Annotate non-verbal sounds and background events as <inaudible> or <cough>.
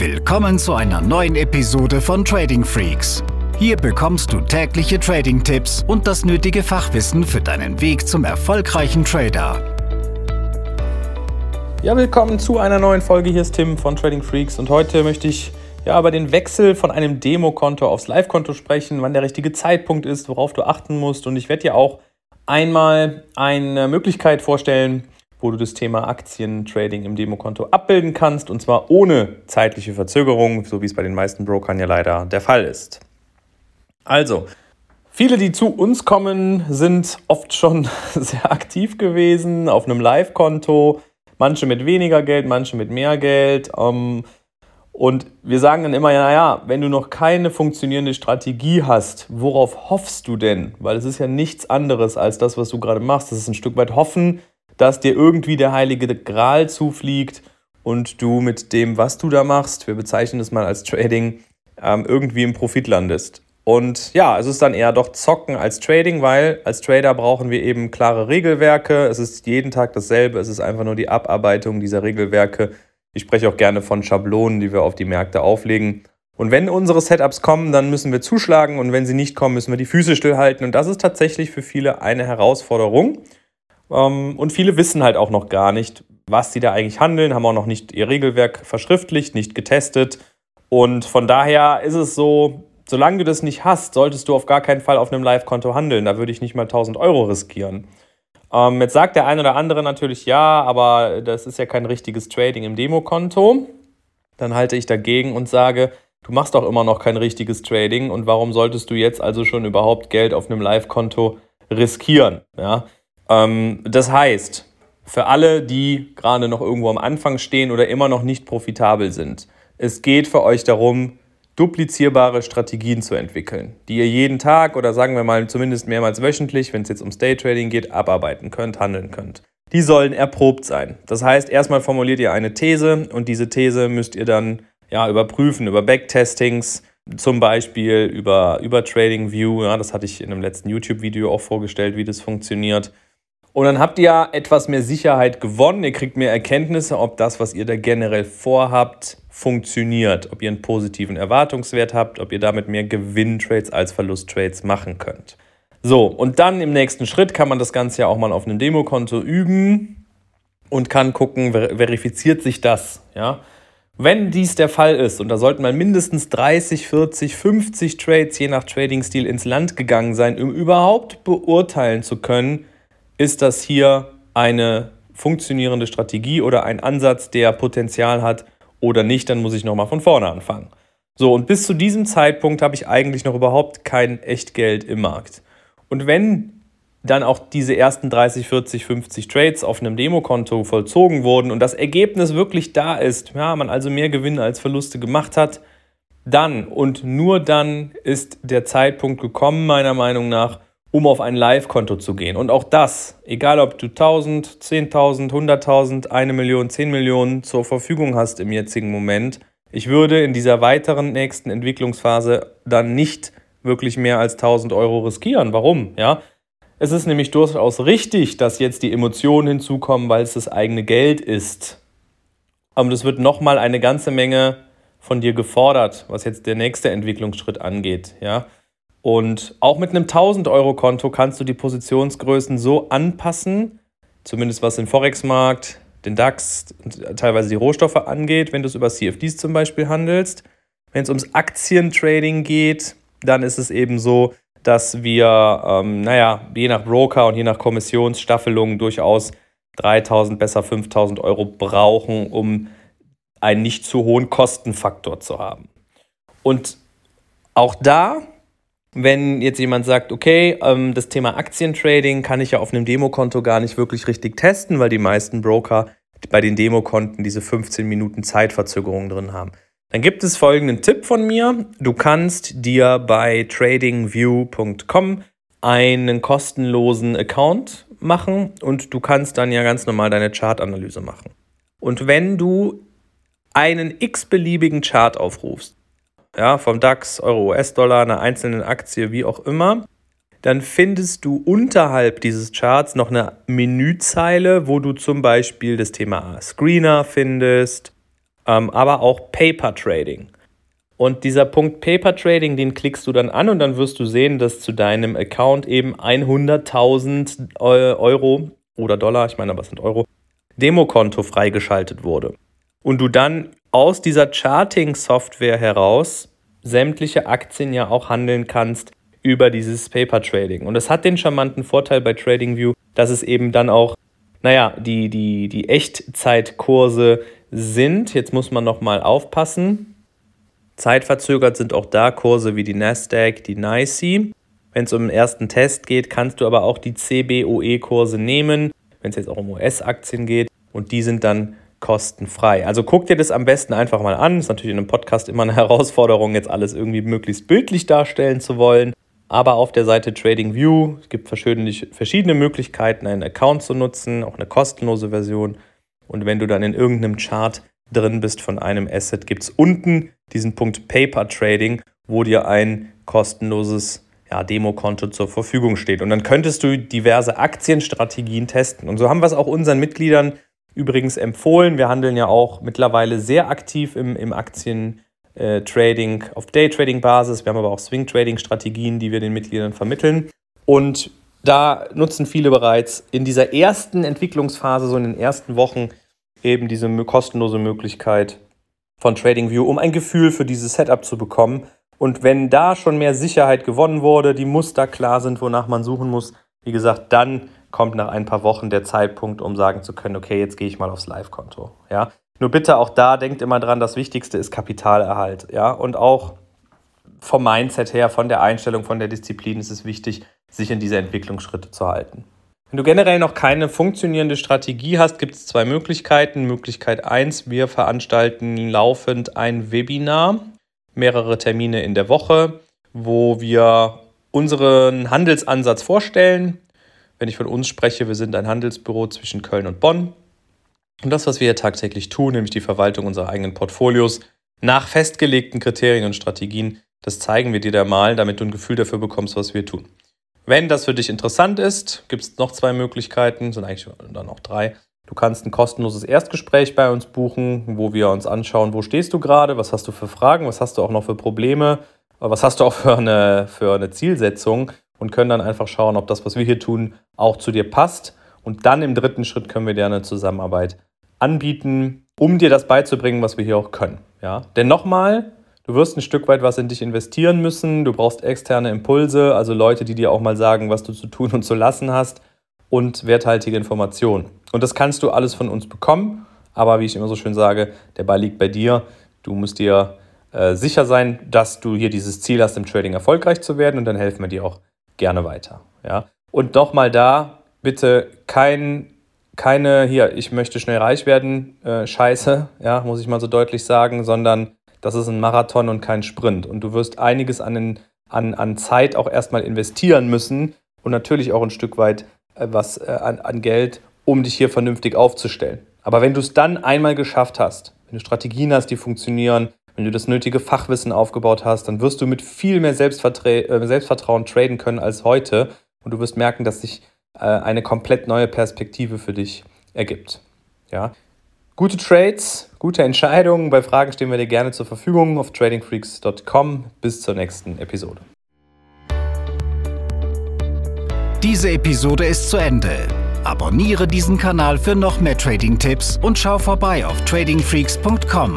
Willkommen zu einer neuen Episode von Trading Freaks. Hier bekommst du tägliche Trading-Tipps und das nötige Fachwissen für deinen Weg zum erfolgreichen Trader. Ja, willkommen zu einer neuen Folge. Hier ist Tim von Trading Freaks und heute möchte ich ja über den Wechsel von einem Demokonto aufs Live-Konto sprechen, wann der richtige Zeitpunkt ist, worauf du achten musst und ich werde dir auch einmal eine Möglichkeit vorstellen, wo du das Thema Aktientrading im Demokonto abbilden kannst und zwar ohne zeitliche Verzögerung, so wie es bei den meisten Brokern ja leider der Fall ist. Also, viele, die zu uns kommen, sind oft schon <laughs> sehr aktiv gewesen auf einem Live-Konto, manche mit weniger Geld, manche mit mehr Geld. Ähm, und wir sagen dann immer, ja, naja, wenn du noch keine funktionierende Strategie hast, worauf hoffst du denn? Weil es ist ja nichts anderes als das, was du gerade machst. Das ist ein Stück weit Hoffen, dass dir irgendwie der heilige Gral zufliegt und du mit dem, was du da machst, wir bezeichnen es mal als Trading, ähm, irgendwie im Profit landest. Und ja, es ist dann eher doch Zocken als Trading, weil als Trader brauchen wir eben klare Regelwerke. Es ist jeden Tag dasselbe, es ist einfach nur die Abarbeitung dieser Regelwerke. Ich spreche auch gerne von Schablonen, die wir auf die Märkte auflegen. Und wenn unsere Setups kommen, dann müssen wir zuschlagen und wenn sie nicht kommen, müssen wir die Füße stillhalten. Und das ist tatsächlich für viele eine Herausforderung. Ähm, und viele wissen halt auch noch gar nicht, was sie da eigentlich handeln, haben auch noch nicht ihr Regelwerk verschriftlicht, nicht getestet. Und von daher ist es so, solange du das nicht hast, solltest du auf gar keinen Fall auf einem Live-Konto handeln. Da würde ich nicht mal 1000 Euro riskieren. Ähm, jetzt sagt der eine oder andere natürlich ja, aber das ist ja kein richtiges Trading im Demokonto. Dann halte ich dagegen und sage, du machst doch immer noch kein richtiges Trading und warum solltest du jetzt also schon überhaupt Geld auf einem Live-Konto riskieren? Ja? Ähm, das heißt, für alle, die gerade noch irgendwo am Anfang stehen oder immer noch nicht profitabel sind, es geht für euch darum, duplizierbare Strategien zu entwickeln, die ihr jeden Tag oder sagen wir mal zumindest mehrmals wöchentlich, wenn es jetzt um Day Trading geht, abarbeiten könnt, handeln könnt. Die sollen erprobt sein. Das heißt, erstmal formuliert ihr eine These und diese These müsst ihr dann ja, überprüfen über Backtestings, zum Beispiel über, über Trading View. Ja, das hatte ich in einem letzten YouTube-Video auch vorgestellt, wie das funktioniert. Und dann habt ihr etwas mehr Sicherheit gewonnen. Ihr kriegt mehr Erkenntnisse, ob das, was ihr da generell vorhabt, funktioniert. Ob ihr einen positiven Erwartungswert habt, ob ihr damit mehr Gewinntrades als Verlusttrades machen könnt. So, und dann im nächsten Schritt kann man das Ganze ja auch mal auf einem Demokonto üben und kann gucken, verifiziert sich das. Ja? Wenn dies der Fall ist, und da sollten mal mindestens 30, 40, 50 Trades je nach Trading-Stil ins Land gegangen sein, um überhaupt beurteilen zu können, ist das hier eine funktionierende Strategie oder ein Ansatz, der Potenzial hat oder nicht, dann muss ich nochmal von vorne anfangen. So, und bis zu diesem Zeitpunkt habe ich eigentlich noch überhaupt kein Echtgeld im Markt. Und wenn dann auch diese ersten 30, 40, 50 Trades auf einem Demokonto vollzogen wurden und das Ergebnis wirklich da ist, ja, man also mehr Gewinne als Verluste gemacht hat, dann und nur dann ist der Zeitpunkt gekommen, meiner Meinung nach, um auf ein Live-Konto zu gehen. Und auch das, egal ob du 1000, 10.000, 100.000, eine Million, 10 Millionen zur Verfügung hast im jetzigen Moment, ich würde in dieser weiteren nächsten Entwicklungsphase dann nicht wirklich mehr als 1000 Euro riskieren. Warum? Ja, es ist nämlich durchaus richtig, dass jetzt die Emotionen hinzukommen, weil es das eigene Geld ist. Aber es wird nochmal eine ganze Menge von dir gefordert, was jetzt der nächste Entwicklungsschritt angeht. Ja, und auch mit einem 1000-Euro-Konto kannst du die Positionsgrößen so anpassen, zumindest was den Forex-Markt, den DAX, teilweise die Rohstoffe angeht, wenn du es über CFDs zum Beispiel handelst. Wenn es ums Aktientrading geht, dann ist es eben so, dass wir, ähm, naja, je nach Broker und je nach Kommissionsstaffelung durchaus 3000, besser 5000 Euro brauchen, um einen nicht zu hohen Kostenfaktor zu haben. Und auch da wenn jetzt jemand sagt, okay, ähm, das Thema Aktientrading kann ich ja auf einem Demokonto gar nicht wirklich richtig testen, weil die meisten Broker bei den Demokonten diese 15 Minuten Zeitverzögerung drin haben. Dann gibt es folgenden Tipp von mir. Du kannst dir bei tradingview.com einen kostenlosen Account machen und du kannst dann ja ganz normal deine Chartanalyse machen. Und wenn du einen x-beliebigen Chart aufrufst, ja, vom DAX, Euro, US-Dollar, einer einzelnen Aktie, wie auch immer, dann findest du unterhalb dieses Charts noch eine Menüzeile, wo du zum Beispiel das Thema Screener findest, ähm, aber auch Paper Trading. Und dieser Punkt Paper Trading, den klickst du dann an und dann wirst du sehen, dass zu deinem Account eben 100.000 Euro oder Dollar, ich meine aber es sind Euro, Demokonto freigeschaltet wurde. Und du dann aus dieser Charting-Software heraus sämtliche Aktien ja auch handeln kannst über dieses Paper Trading. Und es hat den charmanten Vorteil bei TradingView, dass es eben dann auch, naja, die, die, die Echtzeitkurse sind. Jetzt muss man nochmal aufpassen. Zeitverzögert sind auch da Kurse wie die Nasdaq, die NYSE. Wenn es um den ersten Test geht, kannst du aber auch die CBOE-Kurse nehmen, wenn es jetzt auch um US-Aktien geht. Und die sind dann kostenfrei. Also guck dir das am besten einfach mal an. Ist natürlich in einem Podcast immer eine <laughs> Herausforderung, jetzt alles irgendwie möglichst bildlich darstellen zu wollen. Aber auf der Seite TradingView es gibt verschiedene Möglichkeiten, einen Account zu nutzen, auch eine kostenlose Version. Und wenn du dann in irgendeinem Chart drin bist von einem Asset, gibt es unten diesen Punkt Paper Trading, wo dir ein kostenloses ja, Demokonto zur Verfügung steht. Und dann könntest du diverse Aktienstrategien testen. Und so haben wir es auch unseren Mitgliedern übrigens empfohlen. Wir handeln ja auch mittlerweile sehr aktiv im, im Aktien-Trading auf Day-Trading-Basis. Wir haben aber auch Swing-Trading-Strategien, die wir den Mitgliedern vermitteln. Und da nutzen viele bereits in dieser ersten Entwicklungsphase, so in den ersten Wochen, eben diese kostenlose Möglichkeit von TradingView, um ein Gefühl für dieses Setup zu bekommen. Und wenn da schon mehr Sicherheit gewonnen wurde, die Muster klar sind, wonach man suchen muss, wie gesagt, dann kommt nach ein paar Wochen der Zeitpunkt, um sagen zu können, okay, jetzt gehe ich mal aufs Live-Konto. Ja? Nur bitte auch da, denkt immer dran, das Wichtigste ist Kapitalerhalt. Ja? Und auch vom Mindset her, von der Einstellung, von der Disziplin ist es wichtig, sich in diese Entwicklungsschritte zu halten. Wenn du generell noch keine funktionierende Strategie hast, gibt es zwei Möglichkeiten. Möglichkeit 1, wir veranstalten laufend ein Webinar, mehrere Termine in der Woche, wo wir unseren Handelsansatz vorstellen. Wenn ich von uns spreche, wir sind ein Handelsbüro zwischen Köln und Bonn. Und das, was wir hier tagtäglich tun, nämlich die Verwaltung unserer eigenen Portfolios nach festgelegten Kriterien und Strategien, das zeigen wir dir da mal, damit du ein Gefühl dafür bekommst, was wir tun. Wenn das für dich interessant ist, gibt es noch zwei Möglichkeiten, sind eigentlich dann auch drei. Du kannst ein kostenloses Erstgespräch bei uns buchen, wo wir uns anschauen, wo stehst du gerade, was hast du für Fragen, was hast du auch noch für Probleme, was hast du auch für eine, für eine Zielsetzung und können dann einfach schauen, ob das, was wir hier tun, auch zu dir passt. Und dann im dritten Schritt können wir dir eine Zusammenarbeit anbieten, um dir das beizubringen, was wir hier auch können. Ja? Denn nochmal, Du wirst ein Stück weit was in dich investieren müssen. Du brauchst externe Impulse, also Leute, die dir auch mal sagen, was du zu tun und zu lassen hast und werthaltige Informationen. Und das kannst du alles von uns bekommen. Aber wie ich immer so schön sage, der Ball liegt bei dir. Du musst dir äh, sicher sein, dass du hier dieses Ziel hast, im Trading erfolgreich zu werden und dann helfen wir dir auch gerne weiter. Ja? Und nochmal da, bitte kein, keine, hier, ich möchte schnell reich werden, äh, Scheiße, <laughs> ja, muss ich mal so deutlich sagen, sondern das ist ein Marathon und kein Sprint. Und du wirst einiges an, den, an, an Zeit auch erstmal investieren müssen und natürlich auch ein Stück weit äh, was äh, an, an Geld, um dich hier vernünftig aufzustellen. Aber wenn du es dann einmal geschafft hast, wenn du Strategien hast, die funktionieren, wenn du das nötige Fachwissen aufgebaut hast, dann wirst du mit viel mehr Selbstvertra äh, Selbstvertrauen traden können als heute. Und du wirst merken, dass sich äh, eine komplett neue Perspektive für dich ergibt. Ja? Gute Trades, gute Entscheidungen. Bei Fragen stehen wir dir gerne zur Verfügung auf tradingfreaks.com. Bis zur nächsten Episode. Diese Episode ist zu Ende. Abonniere diesen Kanal für noch mehr Trading-Tipps und schau vorbei auf tradingfreaks.com.